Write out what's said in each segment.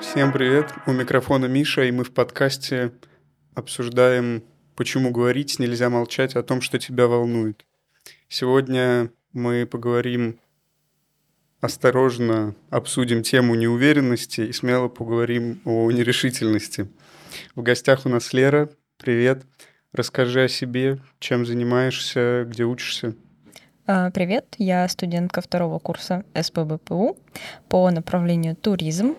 Всем привет! У микрофона Миша, и мы в подкасте обсуждаем, почему говорить нельзя молчать о том, что тебя волнует. Сегодня мы поговорим осторожно, обсудим тему неуверенности и смело поговорим о нерешительности. В гостях у нас Лера. Привет. Расскажи о себе, чем занимаешься, где учишься. А, привет, я студентка второго курса СПБПУ по направлению туризм.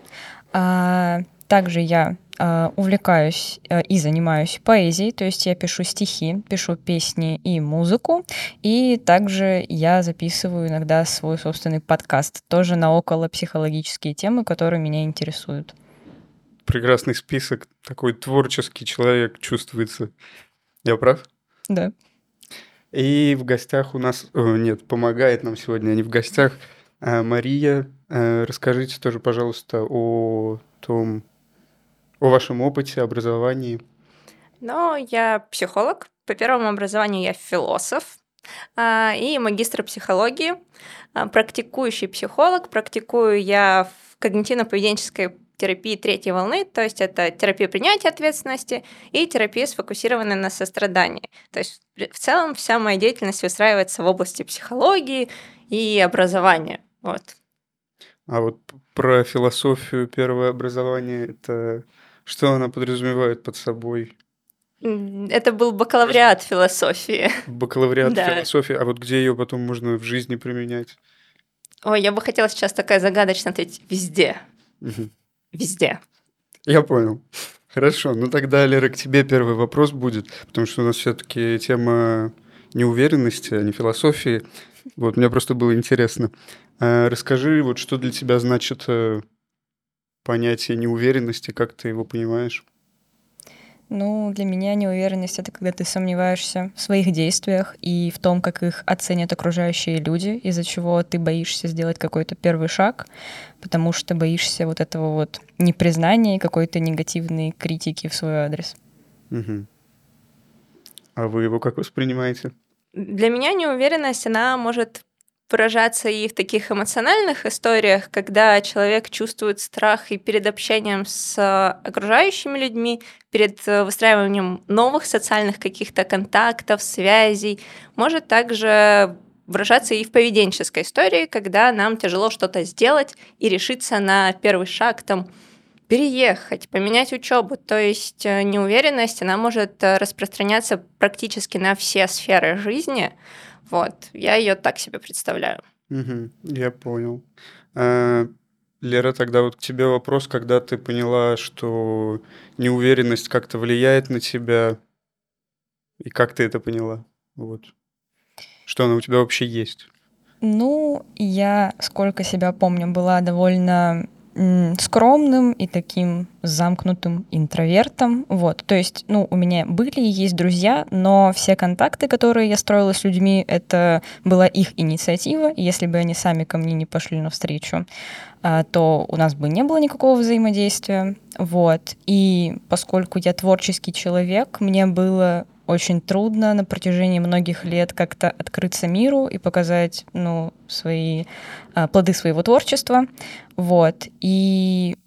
А, также я а, увлекаюсь и занимаюсь поэзией, то есть я пишу стихи, пишу песни и музыку, и также я записываю иногда свой собственный подкаст, тоже на около психологические темы, которые меня интересуют. Прекрасный список, такой творческий человек чувствуется. Я прав? Да. И в гостях у нас, о, нет, помогает нам сегодня, а не в гостях, а, Мария. А, расскажите тоже, пожалуйста, о том, о вашем опыте, образовании. Ну, я психолог. По первому образованию я философ а, и магистр психологии, а, практикующий психолог. Практикую я в когнитивно-поведенческой терапии третьей волны, то есть это терапия принятия ответственности и терапия сфокусированная на сострадании. То есть в целом вся моя деятельность выстраивается в области психологии и образования. Вот. А вот про философию первое образование, это что она подразумевает под собой? Это был бакалавриат философии. Бакалавриат да. философии, а вот где ее потом можно в жизни применять? Ой, я бы хотела сейчас такая загадочная ответить везде. Угу везде. Я понял. Хорошо, ну тогда, Лера, к тебе первый вопрос будет, потому что у нас все-таки тема неуверенности, а не философии. Вот, мне просто было интересно. А, расскажи, вот что для тебя значит э, понятие неуверенности, как ты его понимаешь? Ну, для меня неуверенность — это когда ты сомневаешься в своих действиях и в том, как их оценят окружающие люди, из-за чего ты боишься сделать какой-то первый шаг, потому что боишься вот этого вот непризнания и какой-то негативной критики в свой адрес. Угу. А вы его как воспринимаете? Для меня неуверенность, она может выражаться и в таких эмоциональных историях, когда человек чувствует страх и перед общением с окружающими людьми, перед э, выстраиванием новых социальных каких-то контактов, связей. Может также выражаться и в поведенческой истории, когда нам тяжело что-то сделать и решиться на первый шаг, там, переехать, поменять учебу. То есть э, неуверенность, она может э, распространяться практически на все сферы жизни. Вот, я ее так себе представляю. Угу, я понял. А, Лера, тогда вот к тебе вопрос, когда ты поняла, что неуверенность как-то влияет на тебя, и как ты это поняла? Вот. Что она у тебя вообще есть? Ну, я, сколько себя помню, была довольно скромным и таким замкнутым интровертом. Вот. То есть, ну, у меня были и есть друзья, но все контакты, которые я строила с людьми, это была их инициатива. Если бы они сами ко мне не пошли навстречу, а, то у нас бы не было никакого взаимодействия. Вот. И поскольку я творческий человек, мне было очень трудно на протяжении многих лет как-то открыться миру и показать, ну, свои а, плоды своего творчества. Вот. И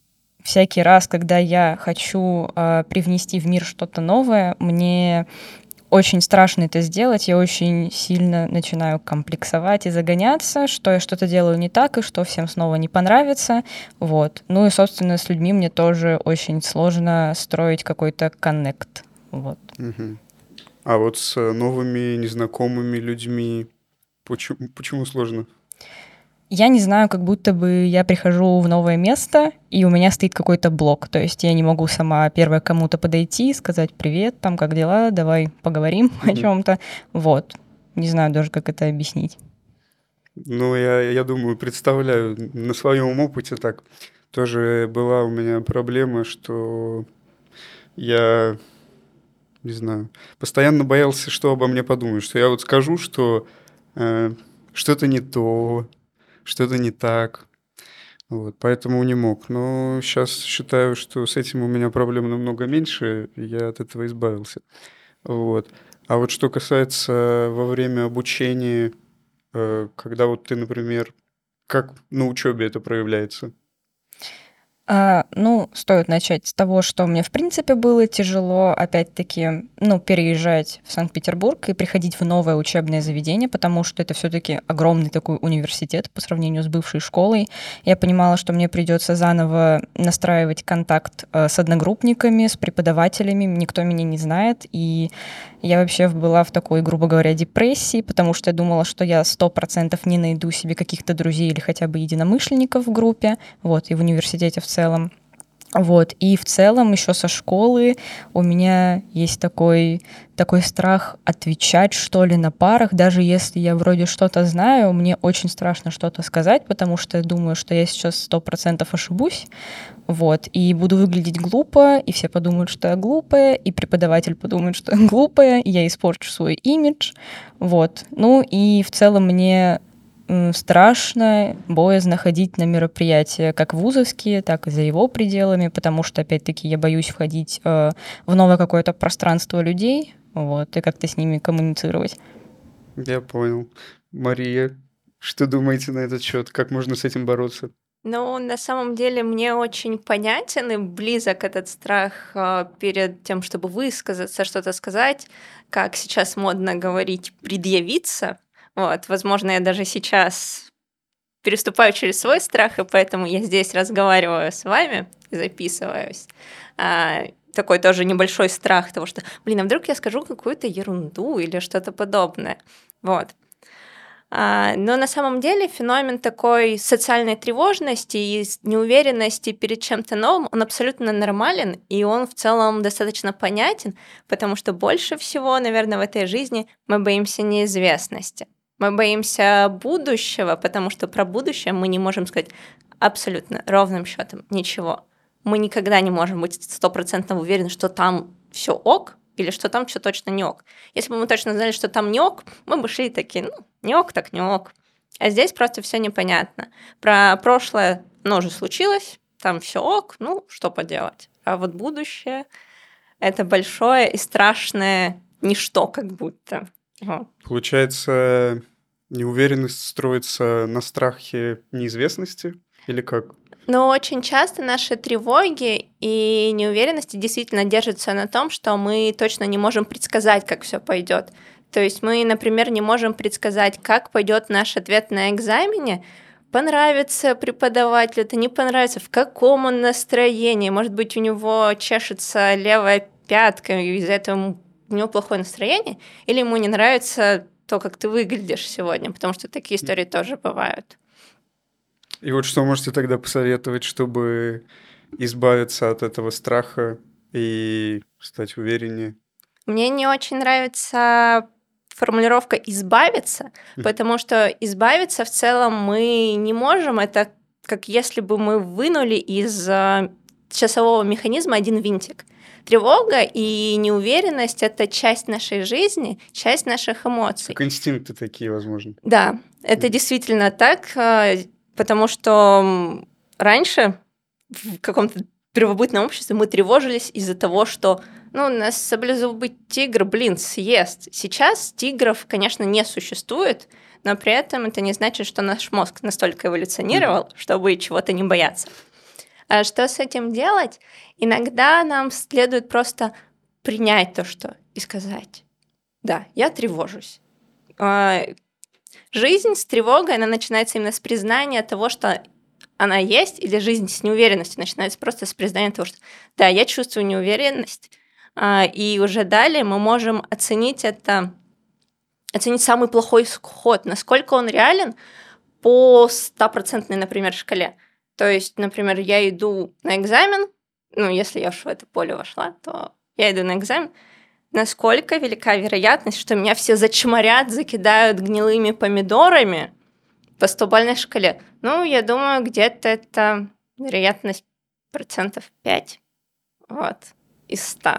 всякий раз, когда я хочу а, привнести в мир что-то новое, мне очень страшно это сделать, я очень сильно начинаю комплексовать и загоняться, что я что-то делаю не так, и что всем снова не понравится. Вот. Ну и, собственно, с людьми мне тоже очень сложно строить какой-то коннект. Вот. Угу. А вот с новыми незнакомыми людьми почему, почему сложно? Я не знаю, как будто бы я прихожу в новое место, и у меня стоит какой-то блок. То есть я не могу сама первая кому-то подойти, сказать привет, там как дела, давай поговорим mm-hmm. о чем-то. Вот. Не знаю даже, как это объяснить. Ну, я, я думаю, представляю на своем опыте так. Тоже была у меня проблема, что я не знаю, постоянно боялся, что обо мне подумают, что я вот скажу, что э, что-то не то, что-то не так. Вот, поэтому не мог. Но сейчас считаю, что с этим у меня проблем намного меньше, я от этого избавился. Вот. А вот что касается во время обучения, э, когда вот ты, например, как на учебе это проявляется? А, ну, стоит начать с того, что мне, в принципе, было тяжело, опять-таки, ну, переезжать в Санкт-Петербург и приходить в новое учебное заведение, потому что это все-таки огромный такой университет по сравнению с бывшей школой. Я понимала, что мне придется заново настраивать контакт э, с одногруппниками, с преподавателями, никто меня не знает, и я вообще была в такой, грубо говоря, депрессии, потому что я думала, что я сто процентов не найду себе каких-то друзей или хотя бы единомышленников в группе, вот, и в университете в целом. Вот. И в целом еще со школы у меня есть такой, такой страх отвечать, что ли, на парах. Даже если я вроде что-то знаю, мне очень страшно что-то сказать, потому что я думаю, что я сейчас сто процентов ошибусь. Вот. И буду выглядеть глупо, и все подумают, что я глупая, и преподаватель подумает, что я глупая, и я испорчу свой имидж. Вот. Ну и в целом мне страшно, боязно ходить на мероприятия как вузовские, так и за его пределами, потому что, опять-таки, я боюсь входить э, в новое какое-то пространство людей, вот, и как-то с ними коммуницировать. Я понял. Мария, что думаете на этот счет? Как можно с этим бороться? Ну, на самом деле, мне очень понятен и близок этот страх э, перед тем, чтобы высказаться, что-то сказать, как сейчас модно говорить, предъявиться, вот, возможно, я даже сейчас переступаю через свой страх, и поэтому я здесь разговариваю с вами, записываюсь. А, такой тоже небольшой страх того, что, блин, а вдруг я скажу какую-то ерунду или что-то подобное. Вот. А, но на самом деле феномен такой социальной тревожности и неуверенности перед чем-то новым, он абсолютно нормален, и он в целом достаточно понятен, потому что больше всего, наверное, в этой жизни мы боимся неизвестности. Мы боимся будущего, потому что про будущее мы не можем сказать абсолютно ровным счетом ничего. Мы никогда не можем быть стопроцентно уверены, что там все ок, или что там все точно не ок. Если бы мы точно знали, что там не ок, мы бы шли такие, ну, не ок, так не ок. А здесь просто все непонятно. Про прошлое, ну, уже случилось, там все ок, ну, что поделать. А вот будущее — это большое и страшное ничто как будто. Получается, Неуверенность строится на страхе неизвестности или как? Но очень часто наши тревоги и неуверенности действительно держатся на том, что мы точно не можем предсказать, как все пойдет. То есть мы, например, не можем предсказать, как пойдет наш ответ на экзамене, понравится преподавателю, это не понравится, в каком он настроении, может быть, у него чешется левая пятка, и из-за этого у него плохое настроение, или ему не нравится то, как ты выглядишь сегодня, потому что такие истории тоже бывают. И вот что можете тогда посоветовать, чтобы избавиться от этого страха и стать увереннее? Мне не очень нравится формулировка «избавиться», потому что избавиться в целом мы не можем. Это как если бы мы вынули из а, часового механизма один винтик. Тревога и неуверенность — это часть нашей жизни, часть наших эмоций. Как инстинкты такие, возможно. Да, это действительно так, а, потому что раньше в каком-то первобытном обществе мы тревожились из-за того, что ну, нас саблезубый тигр, блин, съест. Сейчас тигров, конечно, не существует, но при этом это не значит, что наш мозг настолько эволюционировал, чтобы чего-то не бояться. А что с этим делать? Иногда нам следует просто принять то, что и сказать, да, я тревожусь. А, жизнь с тревогой, она начинается именно с признания того, что она есть, или жизнь с неуверенностью начинается просто с признания того, что да, я чувствую неуверенность, а, и уже далее мы можем оценить это, оценить самый плохой исход, насколько он реален по стопроцентной, например, шкале. То есть, например, я иду на экзамен, ну, если я уж в это поле вошла, то я иду на экзамен, насколько велика вероятность, что меня все зачморят, закидают гнилыми помидорами по 100 шкале? Ну, я думаю, где-то это вероятность процентов 5 вот, из 100.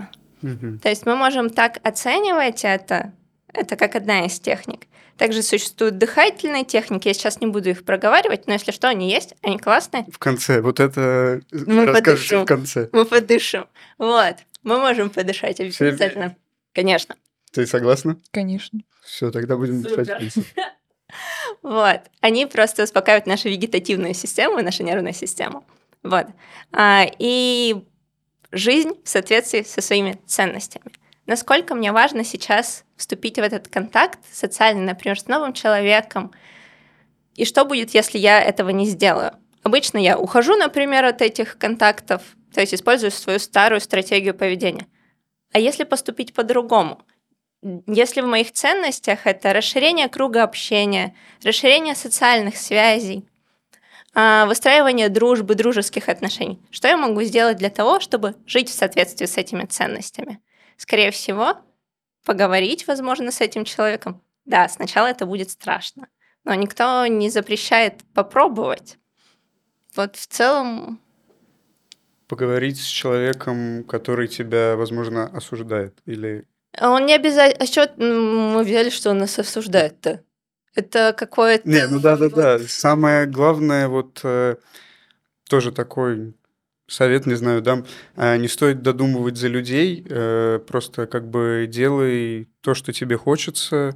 Угу. То есть мы можем так оценивать это, это как одна из техник. Также существуют дыхательные техники, я сейчас не буду их проговаривать, но если что, они есть, они классные. В конце, вот это мы подышим. в конце. Мы подышим. Вот, мы можем подышать обязательно. Все... Конечно. Ты согласна? Конечно. Все, тогда будем Супер. дышать. Вот, они просто успокаивают нашу вегетативную систему, нашу нервную систему. Вот. А, и жизнь в соответствии со своими ценностями. Насколько мне важно сейчас вступить в этот контакт социальный, например, с новым человеком, и что будет, если я этого не сделаю? Обычно я ухожу, например, от этих контактов, то есть использую свою старую стратегию поведения. А если поступить по-другому? Если в моих ценностях это расширение круга общения, расширение социальных связей, а, выстраивание дружбы, дружеских отношений, что я могу сделать для того, чтобы жить в соответствии с этими ценностями? Скорее всего, поговорить, возможно, с этим человеком. Да, сначала это будет страшно, но никто не запрещает попробовать. Вот в целом... Поговорить с человеком, который тебя, возможно, осуждает или... Он не обязательно... А что мы взяли, что он нас осуждает-то? Это какое-то... Не, ну да-да-да. Самое главное, вот э, тоже такой совет, не знаю, дам. Э, не стоит додумывать за людей, э, просто как бы делай то, что тебе хочется,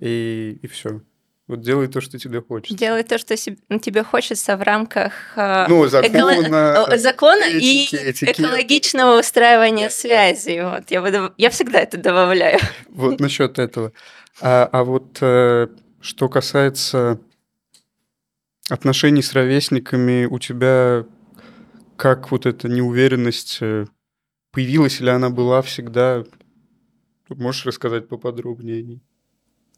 и, и все. Вот делай то, что тебе хочется. Делай то, что ну, тебе хочется в рамках э, ну, закона, эко... закона и экологичного устраивания связи. Вот, я, бы, я всегда это добавляю. Вот насчет этого. А, а вот э, что касается отношений с ровесниками, у тебя как вот эта неуверенность э, появилась или она была всегда? Можешь рассказать поподробнее?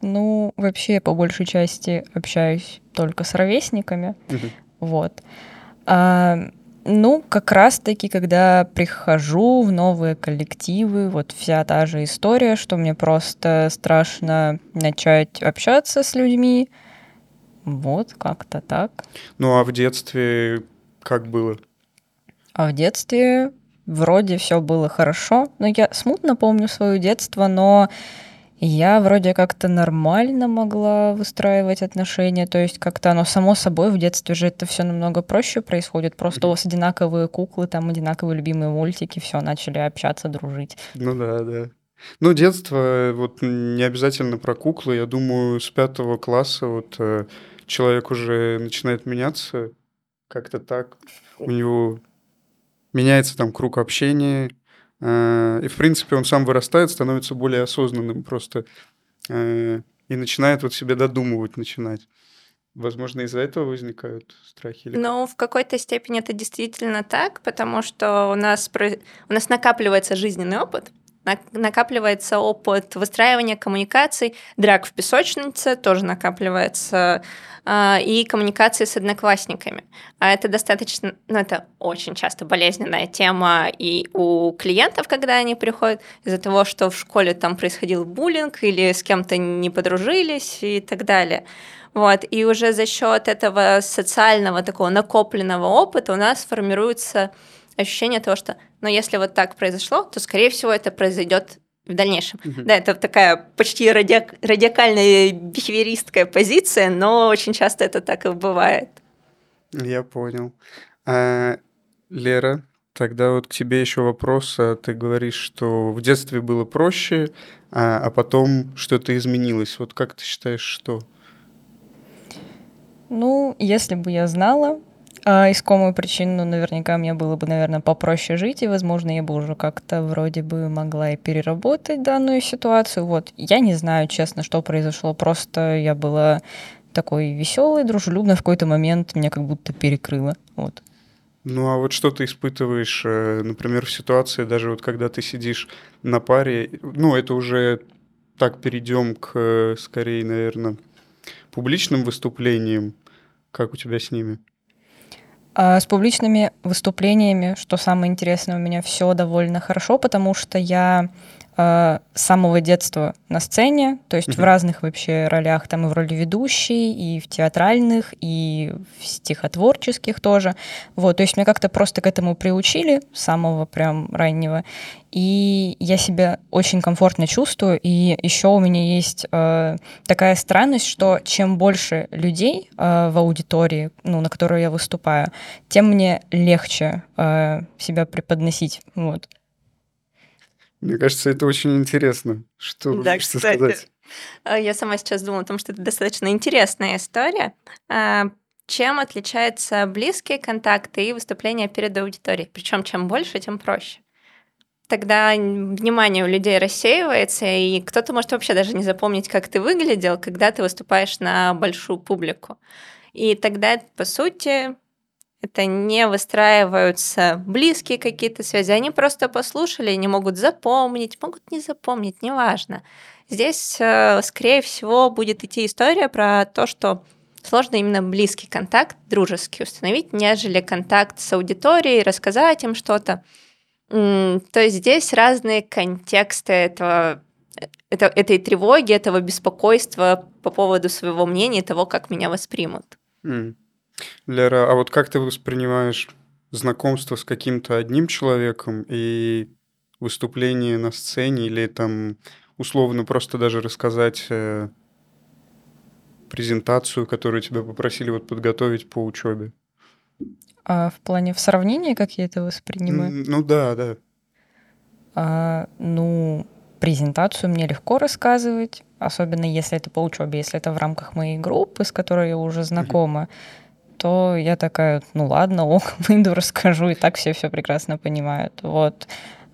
Ну, вообще, я по большей части общаюсь только с ровесниками. Угу. Вот. А, ну, как раз-таки, когда прихожу в новые коллективы, вот вся та же история, что мне просто страшно начать общаться с людьми. Вот, как-то так. Ну, а в детстве как было? А в детстве вроде все было хорошо. Но я смутно помню свое детство, но я вроде как-то нормально могла выстраивать отношения, то есть как-то оно само собой в детстве же это все намного проще происходит. Просто у вас одинаковые куклы, там одинаковые любимые мультики, все начали общаться, дружить. Ну да, да. Ну, детство, вот не обязательно про куклы. Я думаю, с пятого класса вот э, человек уже начинает меняться как-то так. У него меняется там круг общения, Э, и, в принципе, он сам вырастает, становится более осознанным просто э, и начинает вот себе додумывать начинать. Возможно, из-за этого возникают страхи? Или... Ну, в какой-то степени это действительно так, потому что у нас, у нас накапливается жизненный опыт, накапливается опыт выстраивания коммуникаций, драк в песочнице тоже накапливается, и коммуникации с одноклассниками. А это достаточно, ну, это очень часто болезненная тема и у клиентов, когда они приходят, из-за того, что в школе там происходил буллинг или с кем-то не подружились и так далее. Вот, и уже за счет этого социального такого накопленного опыта у нас формируется ощущение того, что, ну, если вот так произошло, то, скорее всего, это произойдет в дальнейшем. Угу. Да, это такая почти радик, радикальная бихевиористская позиция, но очень часто это так и бывает. Я понял. А, Лера, тогда вот к тебе еще вопрос. А ты говоришь, что в детстве было проще, а, а потом что-то изменилось. Вот как ты считаешь, что? Ну, если бы я знала, а искомую причину наверняка мне было бы, наверное, попроще жить, и, возможно, я бы уже как-то вроде бы могла и переработать данную ситуацию. Вот, я не знаю, честно, что произошло, просто я была такой веселой, дружелюбной, в какой-то момент меня как будто перекрыло, вот. Ну а вот что ты испытываешь, э, например, в ситуации, даже вот когда ты сидишь на паре, ну это уже так перейдем к, э, скорее, наверное, публичным выступлениям, как у тебя с ними? А с публичными выступлениями, что самое интересное, у меня все довольно хорошо, потому что я с самого детства на сцене, то есть mm-hmm. в разных вообще ролях, там и в роли ведущей, и в театральных, и в стихотворческих тоже. Вот, то есть меня как-то просто к этому приучили с самого прям раннего. И я себя очень комфортно чувствую. И еще у меня есть э, такая странность, что чем больше людей э, в аудитории, ну, на которую я выступаю, тем мне легче э, себя преподносить. Вот. Мне кажется, это очень интересно. Что да, кстати, сказать? Э, я сама сейчас думала о том, что это достаточно интересная история. А, чем отличаются близкие контакты и выступления перед аудиторией? Причем чем больше, тем проще. Тогда внимание у людей рассеивается, и кто-то может вообще даже не запомнить, как ты выглядел, когда ты выступаешь на большую публику. И тогда, по сути, это не выстраиваются близкие какие-то связи, они просто послушали, не могут запомнить, могут не запомнить, неважно. Здесь, э, скорее всего, будет идти история про то, что сложно именно близкий контакт, дружеский установить, нежели контакт с аудиторией, рассказать им что-то. То есть здесь разные контексты этого, это, этой тревоги, этого беспокойства по поводу своего мнения того, как меня воспримут. Mm. Лера, а вот как ты воспринимаешь знакомство с каким-то одним человеком и выступление на сцене или там условно просто даже рассказать э, презентацию, которую тебя попросили вот подготовить по учебе? А в плане в сравнении, как я это воспринимаю? Ну да, да. А, ну, презентацию мне легко рассказывать, особенно если это по учебе, если это в рамках моей группы, с которой я уже знакома, то я такая, ну ладно, ок, выйду, расскажу, и так все все прекрасно понимают. Вот.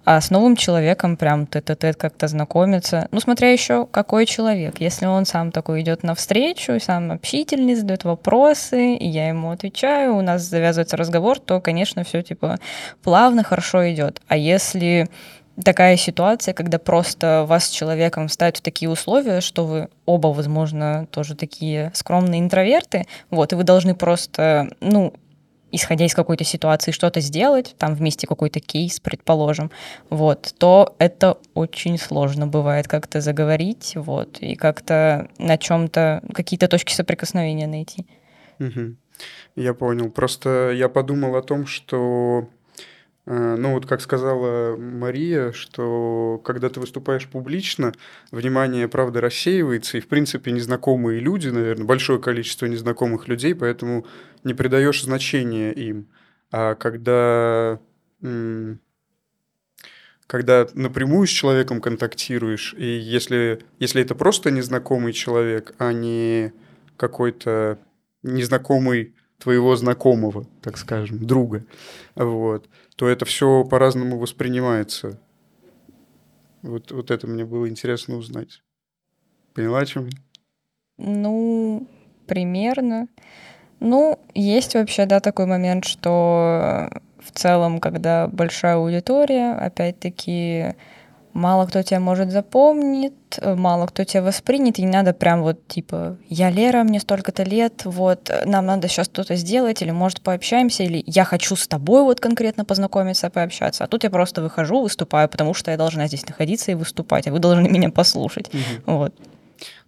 А с новым человеком прям тет-тет как-то знакомиться. Ну, смотря еще какой человек. Если он сам такой идет навстречу, сам общительный, задает вопросы, и я ему отвечаю, у нас завязывается разговор, то, конечно, все типа плавно, хорошо идет. А если такая ситуация, когда просто вас с человеком ставят в такие условия, что вы оба, возможно, тоже такие скромные интроверты, вот, и вы должны просто, ну, исходя из какой-то ситуации, что-то сделать, там вместе какой-то кейс, предположим, вот, то это очень сложно бывает как-то заговорить, вот, и как-то на чем-то какие-то точки соприкосновения найти. Угу. Я понял. Просто я подумал о том, что ну вот как сказала Мария, что когда ты выступаешь публично, внимание, правда, рассеивается, и в принципе незнакомые люди, наверное, большое количество незнакомых людей, поэтому не придаешь значения им. А когда, когда напрямую с человеком контактируешь, и если, если это просто незнакомый человек, а не какой-то незнакомый твоего знакомого, так скажем, друга, вот, то это все по-разному воспринимается. Вот, вот это мне было интересно узнать. Поняла, о чем? Ну, примерно. Ну, есть вообще, да, такой момент, что в целом, когда большая аудитория, опять-таки, мало кто тебя может запомнит, мало кто тебя воспринят, и не надо прям вот типа «я Лера, мне столько-то лет, вот нам надо сейчас что-то сделать, или может пообщаемся, или я хочу с тобой вот конкретно познакомиться, пообщаться». А тут я просто выхожу, выступаю, потому что я должна здесь находиться и выступать, а вы должны меня послушать. Угу. Вот.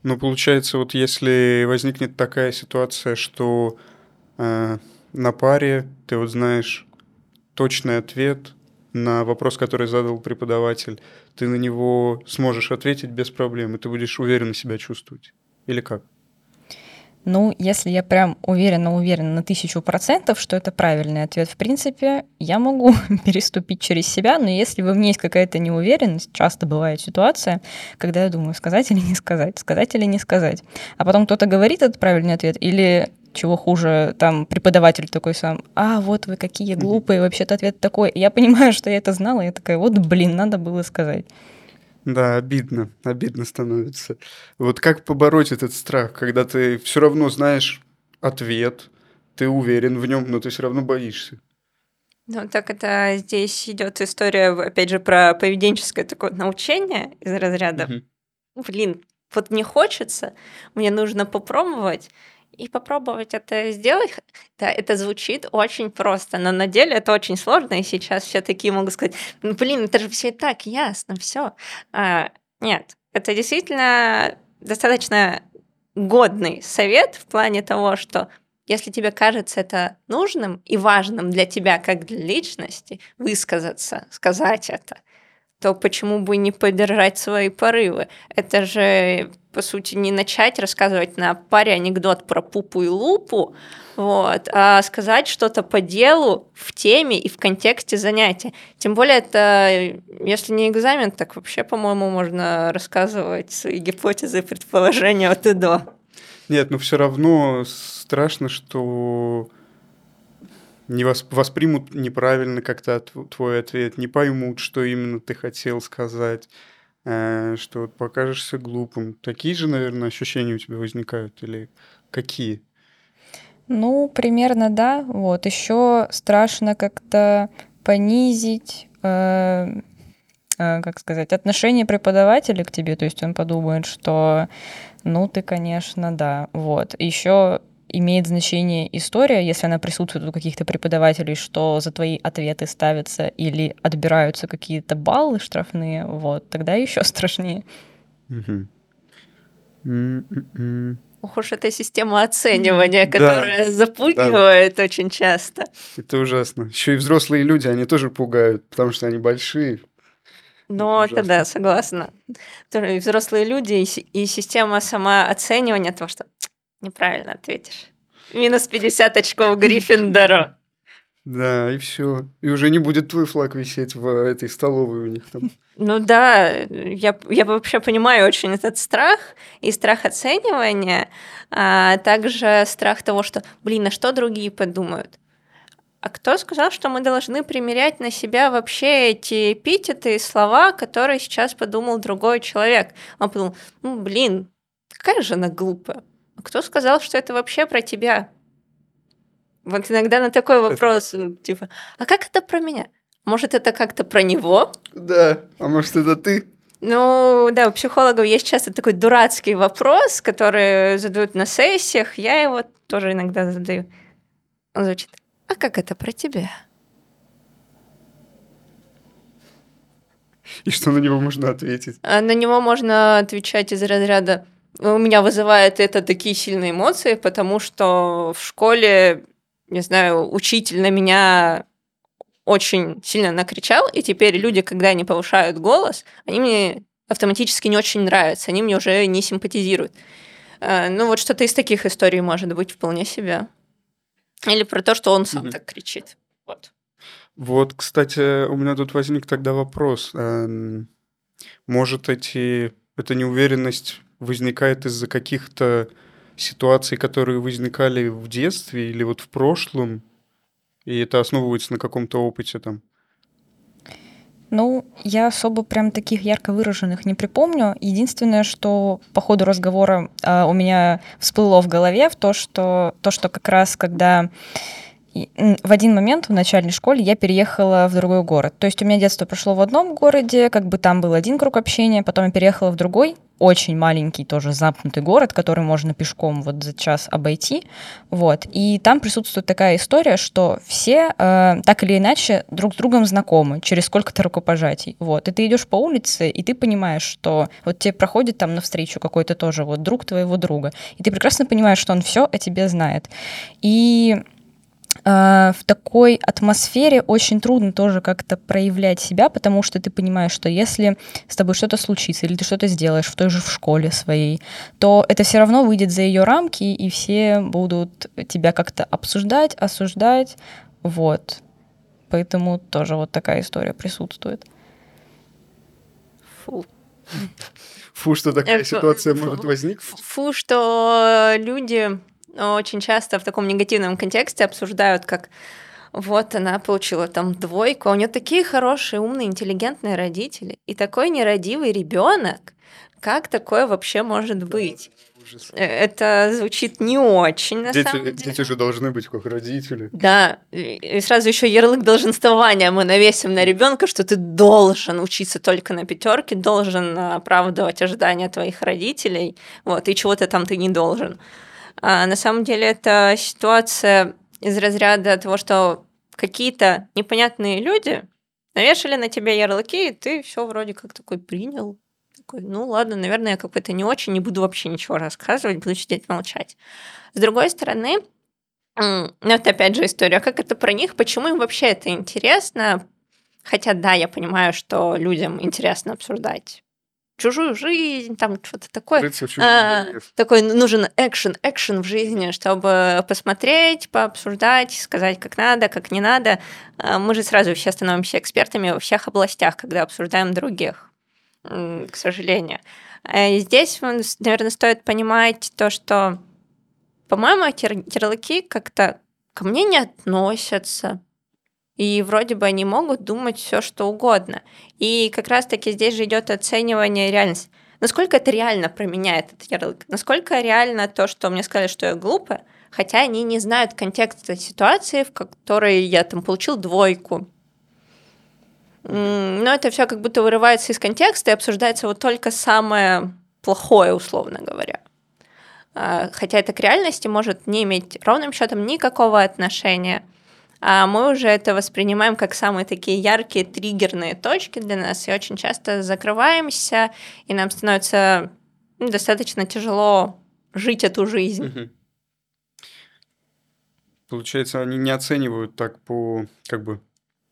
Ну, получается, вот если возникнет такая ситуация, что э, на паре ты вот знаешь точный ответ на вопрос, который задал преподаватель, ты на него сможешь ответить без проблем, и ты будешь уверенно себя чувствовать. Или как? Ну, если я прям уверена, уверена на тысячу процентов, что это правильный ответ, в принципе, я могу переступить через себя, но если во мне есть какая-то неуверенность, часто бывает ситуация, когда я думаю, сказать или не сказать, сказать или не сказать. А потом кто-то говорит этот правильный ответ, или чего хуже, там преподаватель такой сам, а вот вы какие глупые, вообще-то ответ такой. И я понимаю, что я это знала, и я такая, вот, блин, надо было сказать. Да, обидно, обидно становится. Вот как побороть этот страх, когда ты все равно знаешь ответ, ты уверен в нем, но ты все равно боишься? Ну, так это здесь идет история, опять же, про поведенческое такое научение из разряда. Угу. Блин, вот не хочется, мне нужно попробовать и попробовать это сделать. Да, это звучит очень просто, но на деле это очень сложно, и сейчас все такие могут сказать, ну, блин, это же все и так ясно, все. А, нет, это действительно достаточно годный совет в плане того, что если тебе кажется это нужным и важным для тебя как для личности, высказаться, сказать это, то почему бы не поддержать свои порывы? Это же по сути, не начать рассказывать на паре анекдот про пупу и лупу, вот, а сказать что-то по делу, в теме и в контексте занятия. Тем более это, если не экзамен, так вообще, по-моему, можно рассказывать свои гипотезы и предположения от и до. Нет, но все равно страшно, что не вос- воспримут неправильно как-то от- твой ответ, не поймут, что именно ты хотел сказать, э, что вот покажешься глупым. Такие же, наверное, ощущения у тебя возникают или какие? Ну, примерно да. Вот. Еще страшно как-то понизить, э, э, как сказать, отношение преподавателя к тебе. То есть он подумает, что, ну, ты, конечно, да. Вот. Еще имеет значение история, если она присутствует у каких-то преподавателей, что за твои ответы ставятся или отбираются какие-то баллы штрафные, вот, тогда еще страшнее. М-м-м. Ох уж эта система оценивания, Да. которая запугивает очень часто. Это ужасно. Еще и взрослые люди, они тоже пугают, потому что они большие. Но это да, согласна. Тоже и взрослые люди, и, и система самооценивания того, что неправильно ответишь. Минус 50 очков Гриффиндору. Да, и все. И уже не будет твой флаг висеть в этой столовой у них там. Ну да, я, я вообще понимаю очень этот страх и страх оценивания, а также страх того, что, блин, а что другие подумают? А кто сказал, что мы должны примерять на себя вообще эти эпитеты и слова, которые сейчас подумал другой человек? Он подумал, ну, блин, какая же она глупая. Кто сказал, что это вообще про тебя? Вот иногда на такой вопрос, типа, а как это про меня? Может, это как-то про него? Да, а может это ты? Ну, да, у психологов есть часто такой дурацкий вопрос, который задают на сессиях. Я его тоже иногда задаю. Он звучит, а как это про тебя? И что на него можно ответить? А на него можно отвечать из разряда у меня вызывает это такие сильные эмоции, потому что в школе, не знаю, учитель на меня очень сильно накричал, и теперь люди, когда они повышают голос, они мне автоматически не очень нравятся, они мне уже не симпатизируют. А, Ну вот что-то из таких историй может быть вполне себе. Или про то, что он сам Мгм. так кричит. Вот. Вот, кстати, у меня тут возник тогда вопрос. Эм, Может, эти, эта неуверенность возникает из-за каких-то ситуаций, которые возникали в детстве или вот в прошлом, и это основывается на каком-то опыте там? Ну, я особо прям таких ярко выраженных не припомню. Единственное, что по ходу разговора а, у меня всплыло в голове, в то, что, то, что как раз когда в один момент в начальной школе я переехала в другой город. То есть у меня детство прошло в одном городе, как бы там был один круг общения, потом я переехала в другой, очень маленький тоже замкнутый город, который можно пешком вот за час обойти. Вот. И там присутствует такая история, что все э, так или иначе друг с другом знакомы через сколько-то рукопожатий. Вот. И ты идешь по улице, и ты понимаешь, что вот тебе проходит там навстречу какой-то тоже вот друг твоего друга. И ты прекрасно понимаешь, что он все о тебе знает. И в такой атмосфере очень трудно тоже как-то проявлять себя, потому что ты понимаешь, что если с тобой что-то случится, или ты что-то сделаешь в той же в школе своей, то это все равно выйдет за ее рамки, и все будут тебя как-то обсуждать, осуждать. Вот. Поэтому тоже вот такая история присутствует. Фу. Фу, что такая Это- ситуация может возникнуть. Фу, что люди очень часто в таком негативном контексте обсуждают, как вот она получила там двойку, а у нее такие хорошие, умные, интеллигентные родители и такой нерадивый ребенок. Как такое вообще может быть? Ужас. Э, Это звучит не очень, на самом Дети, деле. дети же должны быть как родители. Да, и и сразу еще ярлык долженствования мы навесим на ребенка, что ты должен учиться только на пятерке, должен оправдывать ожидания твоих родителей, вот, и чего-то там ты не должен. А на самом деле это ситуация из разряда того, что какие-то непонятные люди навешали на тебя ярлыки, и ты все вроде как такой принял. Такой, ну ладно, наверное, я какой-то не очень, не буду вообще ничего рассказывать, буду сидеть молчать. С другой стороны, Ну, это опять же история, как это про них, почему им вообще это интересно. Хотя, да, я понимаю, что людям интересно обсуждать чужую жизнь, там что-то такое. А. Такой нужен экшен, экшен в жизни, чтобы посмотреть, пообсуждать, сказать, как надо, как не надо. А Мы же сразу все становимся экспертами во всех областях, когда обсуждаем других, к сожалению. А и Здесь, наверное, стоит понимать то, что по-моему, ярлыки как-то ко мне не относятся. И вроде бы они могут думать все, что угодно. И как раз-таки здесь же идет оценивание реальности. Насколько это реально про меня, этот ярлык? Насколько реально то, что мне сказали, что я глупая, хотя они не знают контекста ситуации, в которой я там получил двойку. Но это все как будто вырывается из контекста и обсуждается вот только самое плохое, условно говоря. А, хотя это к реальности может не иметь ровным счетом никакого отношения. А мы уже это воспринимаем как самые такие яркие триггерные точки для нас, и очень часто закрываемся, и нам становится ну, достаточно тяжело жить эту жизнь. Угу. Получается, они не оценивают так по как бы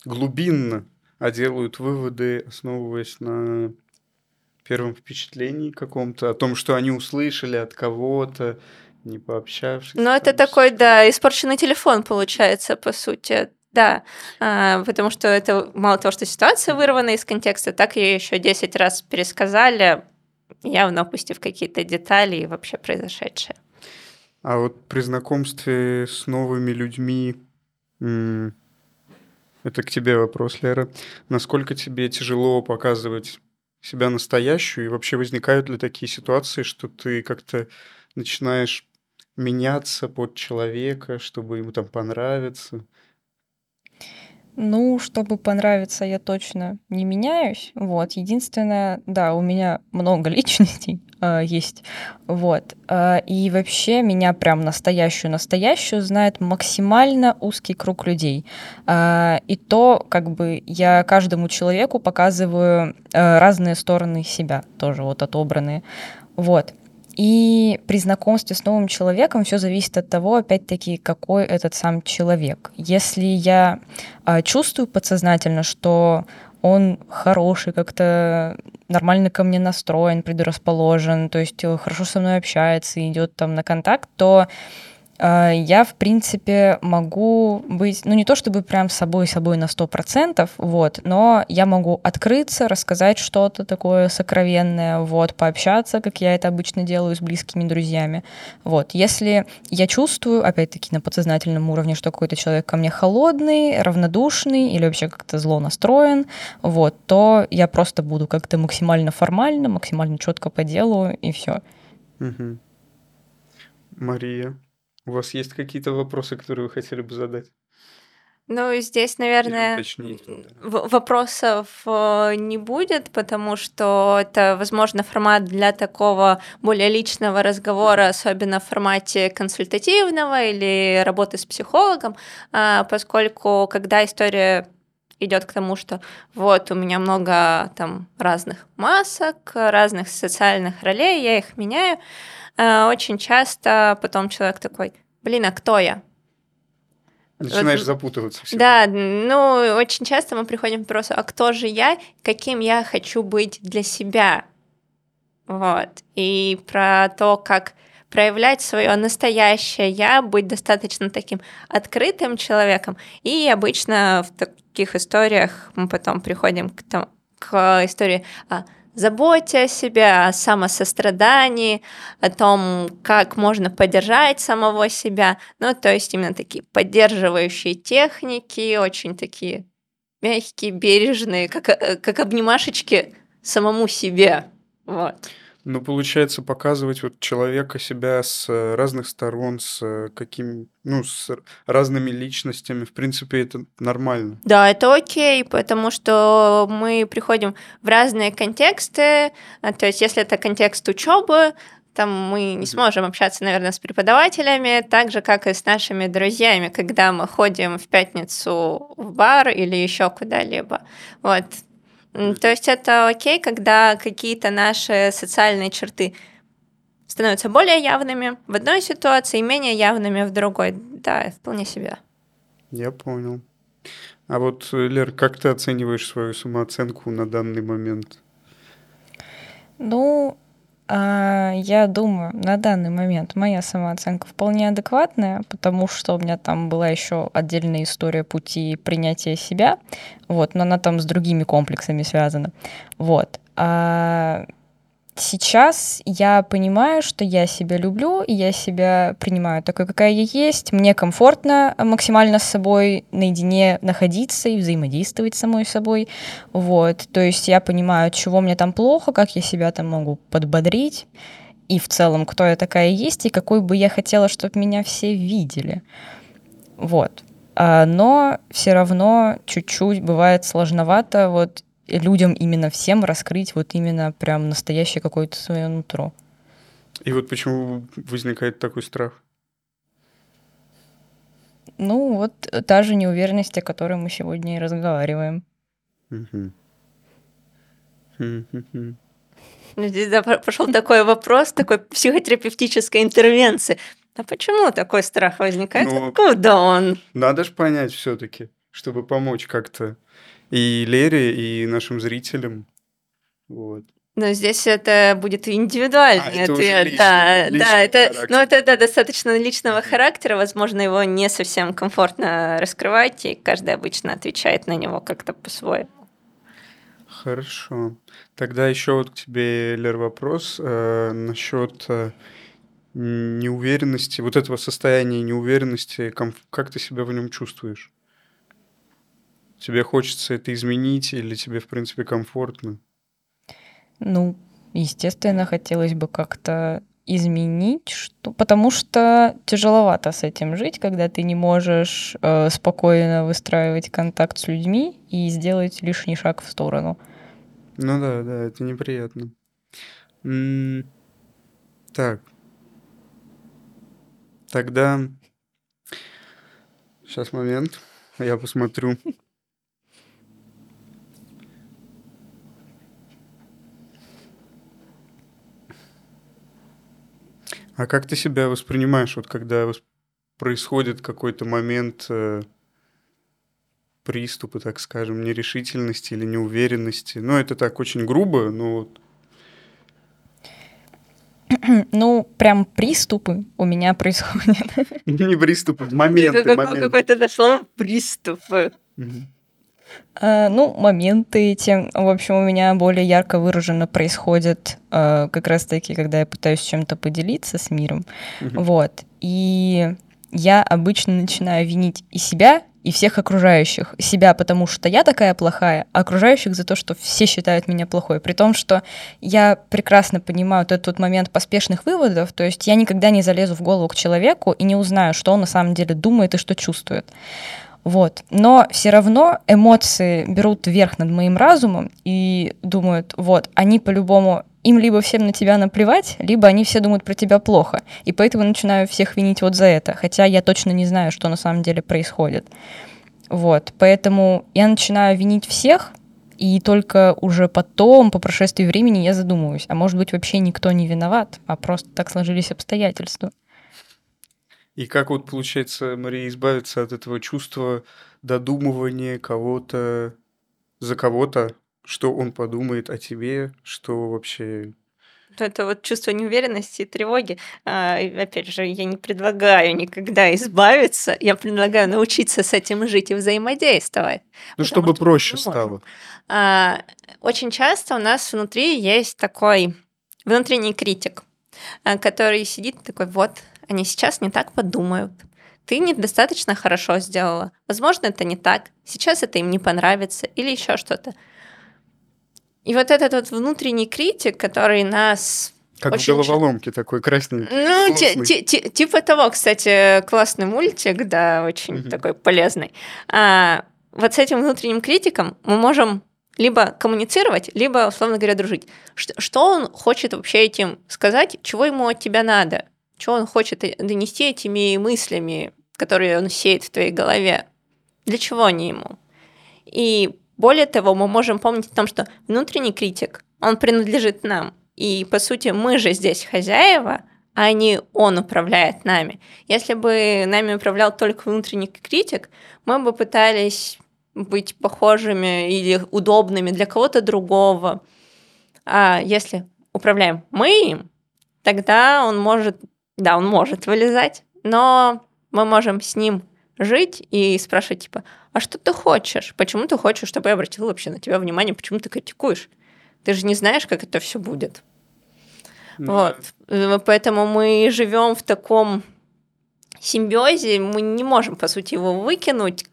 глубинно, а делают выводы, основываясь на первом впечатлении каком-то, о том, что они услышали от кого-то, не пообщавшись. Ну, это такой, да, испорченный телефон, получается, по сути. Да, а, потому что это мало того, что ситуация вырвана из контекста, так ее еще 10 раз пересказали, явно опустив какие-то детали и вообще произошедшее. А вот при знакомстве с новыми людьми, это к тебе вопрос, Лера, насколько тебе тяжело показывать себя настоящую, и вообще возникают ли такие ситуации, что ты как-то начинаешь меняться под человека, чтобы ему там понравиться? Ну, чтобы понравиться, я точно не меняюсь. Вот. Единственное, да, у меня много личностей э, есть. Вот. Э, и вообще меня прям настоящую-настоящую знает максимально узкий круг людей. Э, и то, как бы, я каждому человеку показываю э, разные стороны себя, тоже вот отобранные. Вот. И при знакомстве с новым человеком все зависит от того, опять-таки, какой этот сам человек. Если я а, чувствую подсознательно, что он хороший, как-то нормально ко мне настроен, предрасположен, то есть э, хорошо со мной общается, идет там на контакт, то я, в принципе, могу быть, ну, не то чтобы прям собой-собой на 100%, вот, но я могу открыться, рассказать что-то такое сокровенное, вот, пообщаться, как я это обычно делаю с близкими друзьями, вот. Если я чувствую, опять-таки, на подсознательном уровне, что какой-то человек ко мне холодный, равнодушный или вообще как-то зло настроен, вот, то я просто буду как-то максимально формально, максимально четко по делу, и все. Угу. Мария, у вас есть какие-то вопросы, которые вы хотели бы задать? Ну, здесь, наверное, вопросов э, не будет, потому что это, возможно, формат для такого более личного разговора, особенно в формате консультативного или работы с психологом, а, поскольку когда история идет к тому, что вот у меня много там разных масок, разных социальных ролей, я их меняю, очень часто потом человек такой, блин, а кто я? Начинаешь запутываться. Всегда. Да, ну, очень часто мы приходим к вопросу, а кто же я, каким я хочу быть для себя? Вот. И про то, как проявлять свое настоящее я, быть достаточно таким открытым человеком. И обычно в таких историях мы потом приходим к, тому, к истории, а, заботе о себе, о самосострадании, о том, как можно поддержать самого себя. Ну, то есть именно такие поддерживающие техники, очень такие мягкие, бережные, как, э, как обнимашечки самому себе. Вот. Ну, получается, показывать вот человека себя с э, разных сторон, с э, какими, ну, с разными личностями, в принципе, это нормально. Да, это окей, потому что мы приходим в разные контексты. А, то есть, если это контекст учебы, там мы не сможем общаться, наверное, с преподавателями, так же, как и с нашими друзьями, когда мы ходим в пятницу в бар или еще куда-либо. Вот, то есть это окей, когда какие-то наши социальные черты становятся более явными в одной ситуации и менее явными в другой. Да, вполне себе. Я понял. А вот, Лер, как ты оцениваешь свою самооценку на данный момент? Ну, а, я думаю, на данный момент моя самооценка вполне адекватная, потому что у меня там была еще отдельная история пути принятия себя, вот, но она там с другими комплексами связана, вот. А сейчас я понимаю, что я себя люблю, и я себя принимаю такой, какая я есть. Мне комфортно максимально с собой наедине находиться и взаимодействовать с самой собой. Вот. То есть я понимаю, чего мне там плохо, как я себя там могу подбодрить. И в целом, кто я такая есть, и какой бы я хотела, чтобы меня все видели. Вот. А, но все равно чуть-чуть бывает сложновато вот людям именно всем раскрыть вот именно прям настоящее какое-то свое нутро. И вот почему возникает такой страх? Ну, вот та же неуверенность, о которой мы сегодня и разговариваем. Ну, Здесь да, по- пошел такой вопрос, такой психотерапевтической интервенции. А почему такой страх возникает? Ну, Откуда он? Надо же понять все-таки, чтобы помочь как-то и Лере, и нашим зрителям. Вот. Но здесь это будет индивидуальный А, это ответ. личный- да, личный да, это, характер. ну, это да, достаточно личного характера. Возможно, его не совсем комфортно раскрывать, и каждый обычно отвечает на него как-то по-своему. Хорошо. Тогда еще вот к тебе, Лер, вопрос э, насчет э, неуверенности, вот этого состояния неуверенности, как ты себя в нем чувствуешь? Тебе хочется это изменить или тебе, в принципе, комфортно? Ну, естественно, хотелось бы как-то изменить, что... потому что тяжеловато с этим жить, когда ты не можешь э, спокойно выстраивать контакт с людьми и сделать лишний шаг в сторону. Ну да, да, это неприятно. М, Так. Тогда... Сейчас момент. Я посмотрю. А как ты себя воспринимаешь, вот когда происходит какой-то момент э, приступа, так скажем, нерешительности или неуверенности? Ну, это так очень грубо, но вот Ну, прям приступы у меня происходят. не приступы, моменты, моменты. Какой-то да, слово приступ. А, Ну, моменты эти, в общем, у меня более ярко выраженно происходят а, как раз-таки, когда я пытаюсь чем-то поделиться с миром. Мгм. Вот. И я обычно начинаю винить и себя, и всех окружающих. Себя, потому что я такая плохая, а окружающих за то, что все считают меня плохой. При том, что я прекрасно понимаю вот этот вот момент поспешных выводов, то есть я никогда не залезу в голову к человеку и не узнаю, что он на самом деле думает и что чувствует. Вот. Но все равно эмоции берут верх над моим разумом и думают, вот, они по-любому, им либо всем на тебя наплевать, либо они все думают про тебя плохо. И поэтому начинаю всех винить вот за это, хотя я точно не знаю, что на самом деле происходит. Вот. Поэтому я начинаю винить всех, и только уже потом, по прошествии времени, я задумываюсь, а может быть, вообще никто не виноват, а просто так сложились обстоятельства. И как вот получается, Мария, избавиться от этого чувства додумывания кого-то за кого-то, что он подумает о тебе, что вообще... Это вот чувство неуверенности и тревоги. А, опять же, я не предлагаю никогда избавиться, я предлагаю научиться с этим жить и взаимодействовать. Ну, чтобы что проще стало. А, Очень часто у нас внутри есть такой внутренний критик, а, который сидит такой, вот, они сейчас не так подумают. Ты недостаточно хорошо сделала. Возможно, это не так. Сейчас это им не понравится или еще что-то. И вот этот вот внутренний критик, который нас Как Очень в головоломке такой красненький. ну, ти- ти- ти- типа того, кстати, классный мультик, да, очень Мгм. такой полезный. А, вот с этим внутренним критиком мы можем либо коммуницировать, либо, условно говоря, дружить. Что, что он хочет вообще этим сказать, чего ему от тебя надо, что он хочет донести этими мыслями, которые он сеет в твоей голове, для чего они ему. И более того, мы можем помнить о том, что внутренний критик, он принадлежит нам. И, по сути, мы же здесь хозяева, а не он управляет нами. Если бы нами управлял только внутренний критик, мы бы пытались быть похожими или удобными для кого-то другого. А если управляем мы им, тогда он может, да, он может вылезать, но мы можем с ним жить и спрашивать, типа, а что ты хочешь? Почему ты хочешь, чтобы я обратила вообще на тебя внимание? Почему ты критикуешь? Ты же не знаешь, как это все будет. Ну Вот. Э, Поэтому мы живем в таком симбиозе, мы не можем, по сути, его выкинуть.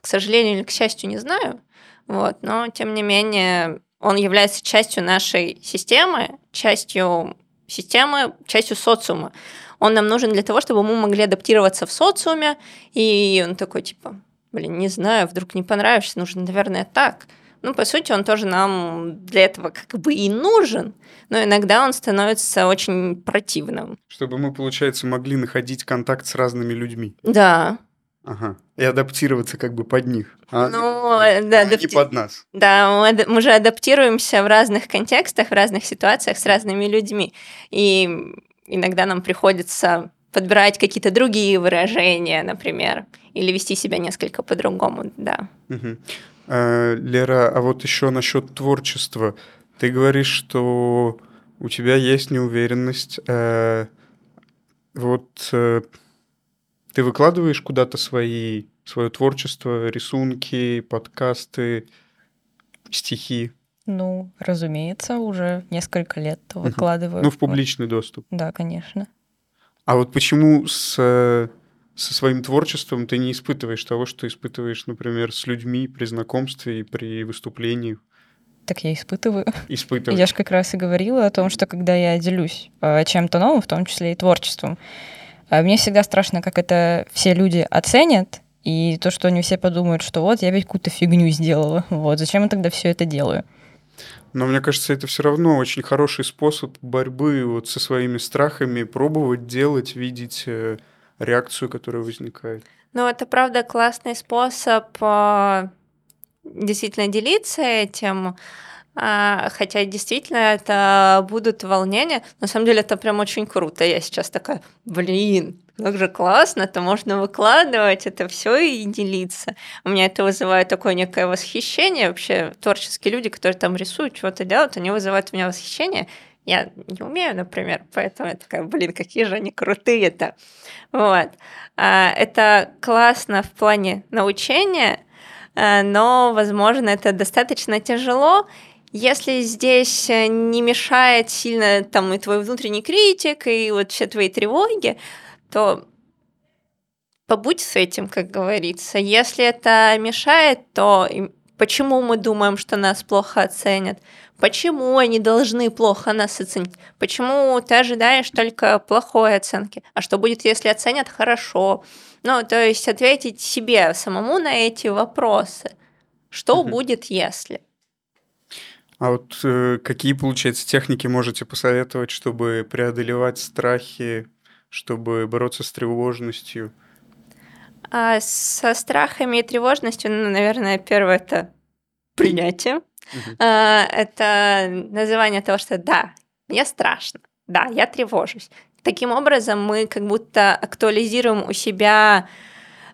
К сожалению или к счастью, не знаю. Вот. Но, тем не менее, он является частью нашей системы, частью системы, частью социума. Он нам нужен для того, чтобы мы могли адаптироваться в социуме. И он такой, типа, блин, не знаю, вдруг не понравишься, нужно, наверное, так. Ну, по сути, он тоже нам для этого как бы и нужен, но иногда он становится очень противным. Чтобы мы, получается, могли находить контакт с разными людьми. Да. Ага. И адаптироваться как бы под них. А, Ну, да, а не адапти- под нас. Да, мы, мы же адаптируемся в разных контекстах, в разных ситуациях с разными людьми. И иногда нам приходится подбирать какие-то другие выражения, например, или вести себя несколько по-другому, да. Мгм. А, Лера, а вот еще насчет творчества. Ты говоришь, что у тебя есть неуверенность. э, Вот э, ты выкладываешь куда-то свои, свое творчество, рисунки, подкасты, стихи, Ну, разумеется, уже несколько лет выкладываю. ну, в публичный доступ. Да, конечно. А вот почему с, со своим творчеством ты не испытываешь того, что испытываешь, например, с людьми при знакомстве и при выступлении? Так я испытываю. Испытываешь? Я же как раз и говорила о том, что когда я делюсь э, чем-то новым, в том числе и творчеством, мне всегда страшно, как это все люди оценят, и то, что они все подумают, что вот я ведь какую-то фигню сделала. Вот, зачем я тогда все это делаю? Но мне кажется, это все равно очень хороший способ борьбы вот со своими страхами, пробовать делать, видеть э, реакцию, которая возникает. Ну, это правда классный способ а, действительно делиться этим. А, Хотя действительно это будут волнения. На самом деле это прям очень круто. Я сейчас такая, блин, как же классно, это можно выкладывать, это все и делиться. У меня это вызывает такое некое восхищение. Вообще творческие люди, которые там рисуют, что-то делают, они вызывают у меня восхищение. Я не умею, например, поэтому я такая, блин, какие же они крутые-то. Вот. А, Это классно в плане научения, а, но, возможно, это достаточно тяжело, если здесь э, не мешает сильно там и твой внутренний критик, и вот все твои тревоги, то побудь с этим, как говорится. Если это мешает, то почему мы думаем, что нас плохо оценят? Почему они должны плохо нас оценить? Почему ты ожидаешь только плохой оценки? А что будет, если оценят хорошо? Ну, то есть ответить себе самому на эти вопросы. Что Мгм. будет, если? А вот э, какие, получается, техники можете посоветовать, чтобы преодолевать страхи, чтобы бороться с тревожностью? А со страхами и тревожностью, ну, наверное, первое это принятие. А, это называние того, что да, мне страшно, да, я тревожусь. Таким образом, мы как будто актуализируем у себя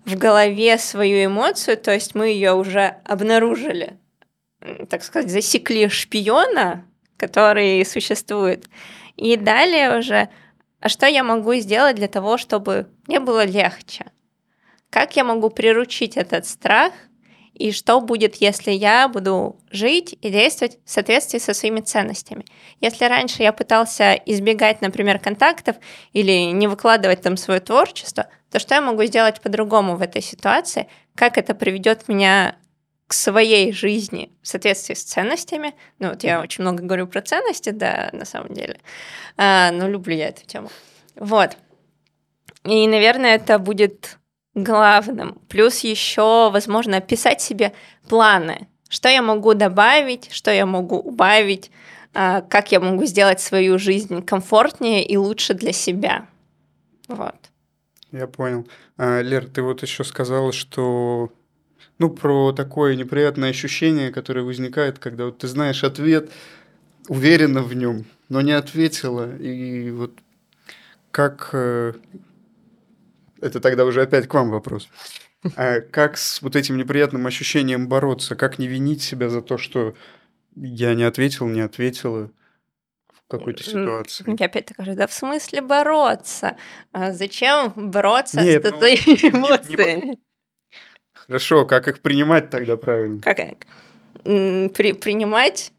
в голове свою эмоцию, то есть мы ее уже обнаружили, так сказать, засекли шпиона, который существует. И далее уже, а что я могу сделать для того, чтобы мне было легче? Как я могу приручить этот страх? И что будет, если я буду жить и действовать в соответствии со своими ценностями? Если раньше я пытался избегать, например, контактов или не выкладывать там свое творчество, то что я могу сделать по-другому в этой ситуации? Как это приведет меня к своей жизни в соответствии с ценностями? Ну вот я очень много говорю про ценности, да, на самом деле. А, но люблю я эту тему. Вот. И, наверное, это будет главным. Плюс еще, возможно, писать себе планы. Что я могу добавить, что я могу убавить, а, как я могу сделать свою жизнь комфортнее и лучше для себя. Вот. Я понял. А, Лер, ты вот еще сказала, что ну, про такое неприятное ощущение, которое возникает, когда вот ты знаешь ответ, уверена в нем, но не ответила. И вот как... э, Это тогда уже опять к вам вопрос. А как с вот этим неприятным ощущением бороться? Как не винить себя за то, что я не ответил, не ответила в какой-то ситуации? Я опять такая, да в смысле бороться? А зачем бороться Нет, с ну, этой не- не эмоцией? Хорошо, как их принимать тогда правильно? Как, при- принимать,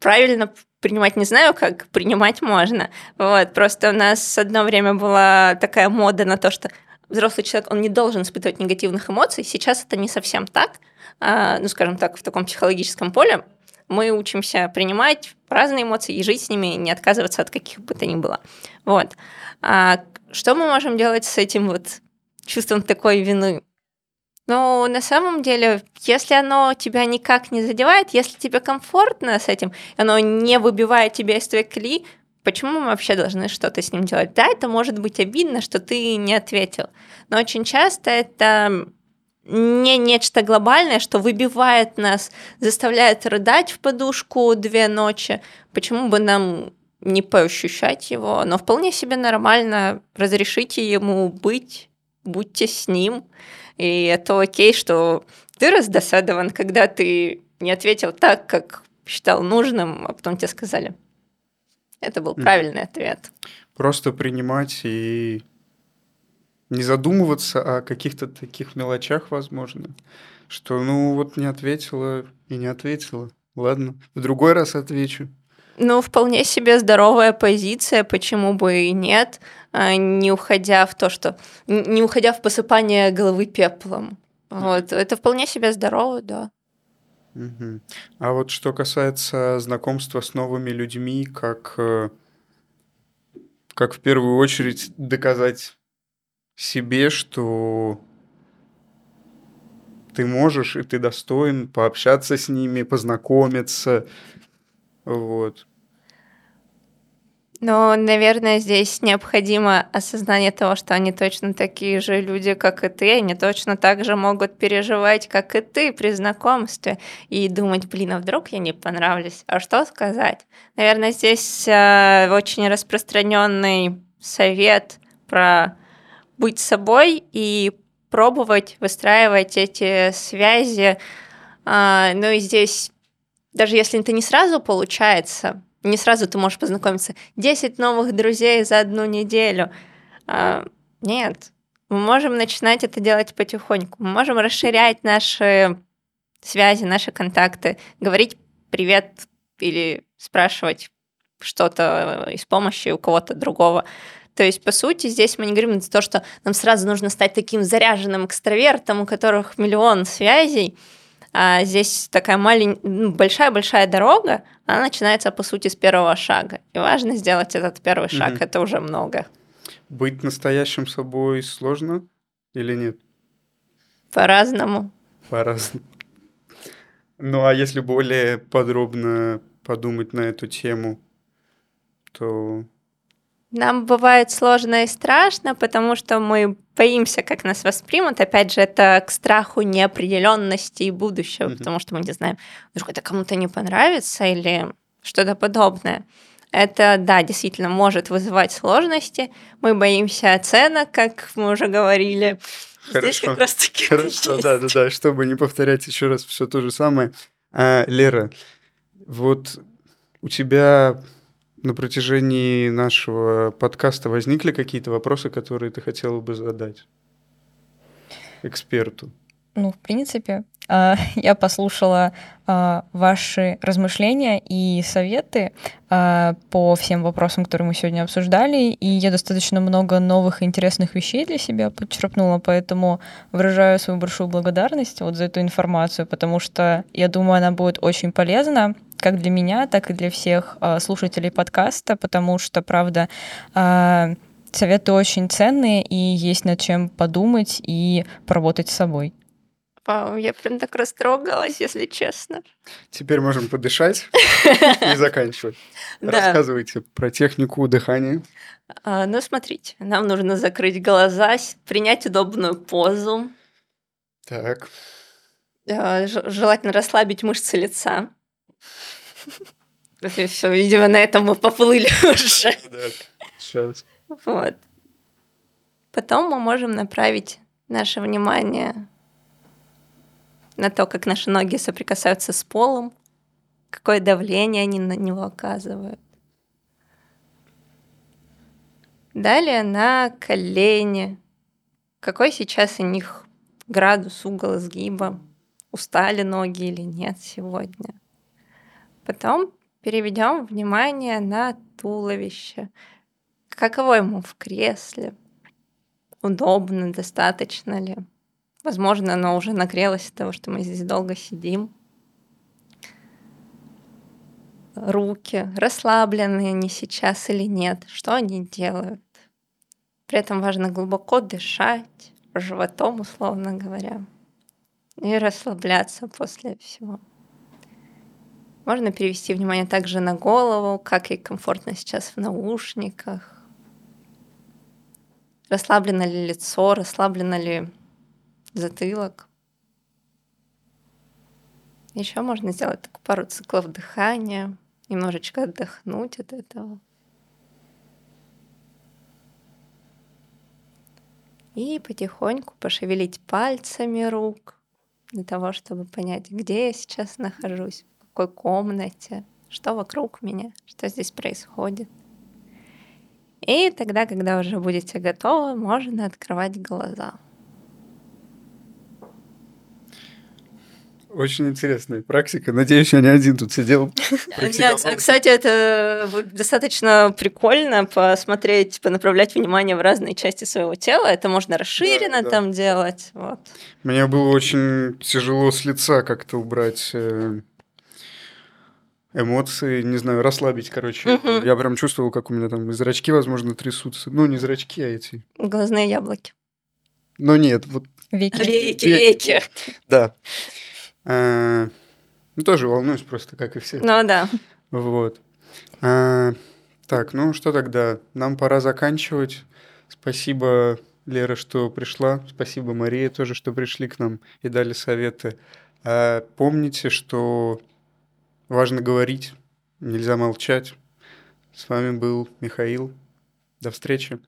правильно принимать не знаю, как принимать можно. Вот, просто у нас одно время была такая мода на то, что взрослый человек, он не должен испытывать негативных эмоций. Сейчас это не совсем так. А, ну, скажем так, в таком психологическом поле мы учимся принимать разные эмоции и жить с ними, и не отказываться от каких бы то ни было. Вот. А что мы можем делать с этим вот чувством такой вины? Ну, на самом деле, если оно тебя никак не задевает, если тебе комфортно с этим, оно не выбивает тебя из твоей колеи, почему мы вообще должны что-то с ним делать? Да, это может быть обидно, что ты не ответил, но очень часто это не нечто глобальное, что выбивает нас, заставляет рыдать в подушку две ночи. Почему бы нам не поощущать его? Но вполне себе нормально разрешите ему быть, будьте с ним. И это окей, что ты раздосадован, когда ты не ответил так, как считал нужным, а потом тебе сказали. Это был правильный ответ. Просто принимать и не задумываться о каких-то таких мелочах, возможно, что ну вот не ответила и не ответила. Ладно, в другой раз отвечу. Ну, вполне себе здоровая позиция, почему бы и нет, а, не уходя в то, что... Не уходя в посыпание головы пеплом. Вот, это вполне себе здорово, да. Угу. А вот что касается знакомства с новыми людьми, как, э, как в первую очередь доказать себе, что ты можешь и ты достоин пообщаться с ними, познакомиться, вот. Но, наверное, здесь необходимо осознание того, что они точно такие же люди, как и ты, они точно так же могут переживать, как и ты при знакомстве, и думать, блин, а вдруг я не понравлюсь, а что сказать? Наверное, здесь э, очень распространенный совет про быть собой и пробовать выстраивать эти связи. Э, ну и здесь, даже если это не сразу получается, не сразу ты можешь познакомиться. 10 новых друзей за одну неделю. А, нет. Мы можем начинать это делать потихоньку. Мы можем расширять наши связи, наши контакты, говорить привет или спрашивать что-то из помощи у кого-то другого. То есть, по сути, здесь мы не говорим за то, что нам сразу нужно стать таким заряженным экстравертом, у которых миллион связей, а здесь такая маленькая, ну, большая-большая дорога, она начинается, по сути, с первого шага. И важно сделать этот первый шаг, mm-hmm. это уже много. Быть настоящим собой сложно или нет? По-разному. По-разному. Ну, а если более подробно подумать на эту тему, то нам бывает сложно и страшно, потому что мы боимся, как нас воспримут. Опять же, это к страху неопределенности и будущего, mm-hmm. потому что мы не знаем, вдруг это кому-то не понравится или что-то подобное. Это, да, действительно может вызывать сложности. Мы боимся оценок, как мы уже говорили. Хорошо. Здесь как раз таки Хорошо, да, да, да, чтобы не повторять еще раз все то же самое. А, Лера, вот у тебя на протяжении нашего подкаста возникли какие-то вопросы, которые ты хотела бы задать эксперту? Ну, в принципе, а, я послушала а, ваши размышления и советы а, по всем вопросам, которые мы сегодня обсуждали, и я достаточно много новых интересных вещей для себя подчерпнула, поэтому выражаю свою большую благодарность вот за эту информацию, потому что я думаю, она будет очень полезна как для меня, так и для всех слушателей подкаста, потому что, правда, советы очень ценные, и есть над чем подумать и поработать с собой. Вау, я прям так растрогалась, если честно. Теперь можем подышать и заканчивать. Рассказывайте про технику дыхания. А, ну, смотрите, нам нужно закрыть глаза, принять удобную позу. Так. А, желательно расслабить мышцы лица. Все, видимо, на этом мы поплыли уже. Вот. Потом мы можем направить наше внимание на то, как наши ноги соприкасаются с полом, какое давление они на него оказывают. Далее на колени. Какой сейчас у них градус, угол сгиба? Устали ноги или нет сегодня? Потом переведем внимание на туловище. Каково ему в кресле? Удобно, достаточно ли? Возможно, оно уже нагрелось от того, что мы здесь долго сидим. Руки расслабленные они сейчас или нет? Что они делают? При этом важно глубоко дышать, животом, условно говоря, и расслабляться после всего. Можно перевести внимание также на голову, как ей комфортно сейчас в наушниках. Расслаблено ли лицо, расслаблено ли затылок. Еще можно сделать так пару циклов дыхания, немножечко отдохнуть от этого. И потихоньку пошевелить пальцами рук для того, чтобы понять, где я сейчас нахожусь, какой комнате, что вокруг меня, что здесь происходит. И тогда, когда уже будете готовы, можно открывать глаза. Очень интересная практика. Надеюсь, я не один тут сидел. Нет, кстати, это достаточно прикольно посмотреть, понаправлять внимание в разные части своего тела. Это можно расширенно Да, да. там делать. Вот. Мне было очень тяжело с лица как-то убрать э, эмоции, не знаю, расслабить, короче. Мгм. Я прям чувствовал, как у меня там зрачки, возможно, трясутся. Ну, не зрачки, а эти. Глазные яблоки. Но нет, вот Веки. Веки, Веки. веки. да. А, ну, тоже волнуюсь просто, как и все. Ну да. Вот. А, так, ну что тогда? Нам пора заканчивать. Спасибо, Лера, что пришла. Спасибо, Мария, тоже, что пришли к нам и дали советы. А, помните, что важно говорить, нельзя молчать. С вами был Михаил. До встречи.